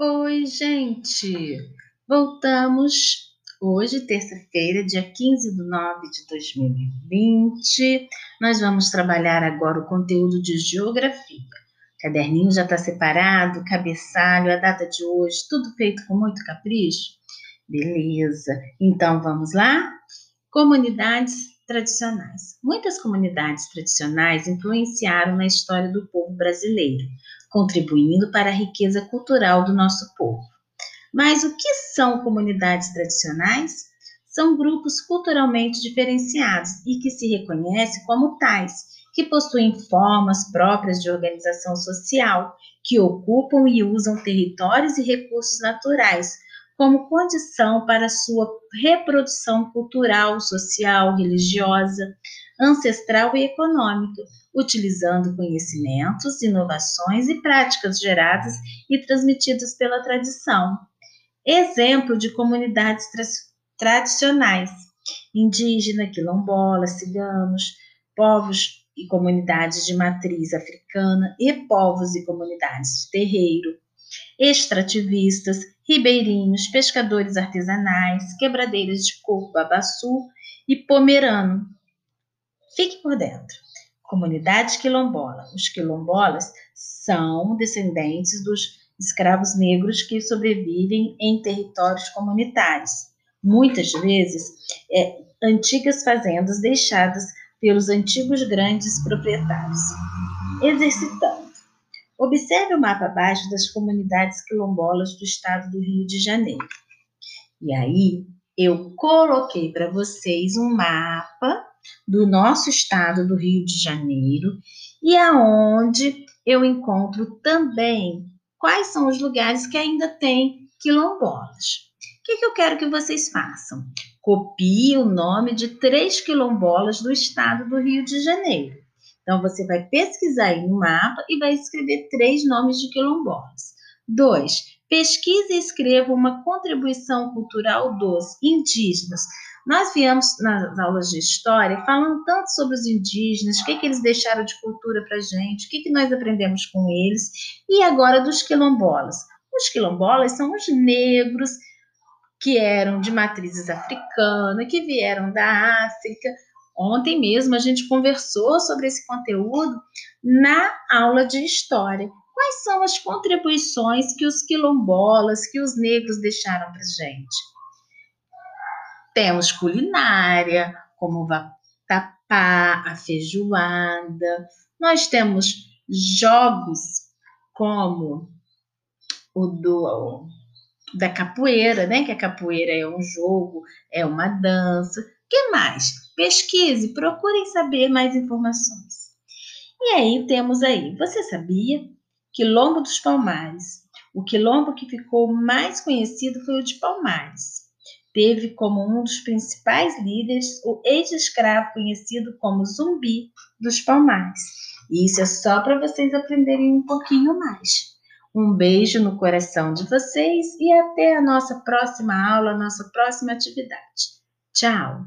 Oi, gente! Voltamos hoje, terça-feira, dia 15 de nove de 2020. Nós vamos trabalhar agora o conteúdo de geografia. O caderninho já está separado, cabeçalho, a data de hoje, tudo feito com muito capricho? Beleza! Então vamos lá? Comunidades tradicionais. Muitas comunidades tradicionais influenciaram na história do povo brasileiro, contribuindo para a riqueza cultural do nosso povo. Mas o que são comunidades tradicionais? São grupos culturalmente diferenciados e que se reconhecem como tais, que possuem formas próprias de organização social, que ocupam e usam territórios e recursos naturais como condição para sua reprodução cultural, social, religiosa, ancestral e econômica, utilizando conhecimentos, inovações e práticas geradas e transmitidas pela tradição. Exemplo de comunidades tra tradicionais: indígena, quilombola, ciganos, povos e comunidades de matriz africana e povos e comunidades de terreiro, extrativistas, ribeirinhos, pescadores artesanais, quebradeiras de coco, babaçu e pomerano. Fique por dentro. Comunidade quilombola. Os quilombolas são descendentes dos escravos negros que sobrevivem em territórios comunitários. Muitas vezes, é, antigas fazendas deixadas pelos antigos grandes proprietários. Exercitando. Observe o mapa abaixo das comunidades quilombolas do estado do Rio de Janeiro. E aí, eu coloquei para vocês um mapa do nosso estado do Rio de Janeiro e aonde eu encontro também quais são os lugares que ainda tem quilombolas. O que, que eu quero que vocês façam? Copie o nome de três quilombolas do estado do Rio de Janeiro. Então, você vai pesquisar aí no mapa e vai escrever três nomes de quilombolas. Dois, pesquise e escreva uma contribuição cultural dos indígenas. Nós viemos nas aulas de história falando tanto sobre os indígenas, o que, que eles deixaram de cultura para gente, o que, que nós aprendemos com eles, e agora dos quilombolas. Os quilombolas são os negros que eram de matrizes africanas, que vieram da África, Ontem mesmo a gente conversou sobre esse conteúdo na aula de história. Quais são as contribuições que os quilombolas, que os negros deixaram para gente? Temos culinária, como o vatapá, a feijoada. Nós temos jogos como o do da capoeira, né? Que a capoeira é um jogo, é uma dança. Que mais? Pesquise, procurem saber mais informações. E aí temos aí, você sabia? Quilombo dos Palmares. O quilombo que ficou mais conhecido foi o de Palmares. Teve como um dos principais líderes o ex-escravo conhecido como Zumbi dos Palmares. E isso é só para vocês aprenderem um pouquinho mais. Um beijo no coração de vocês e até a nossa próxima aula, nossa próxima atividade. Tchau!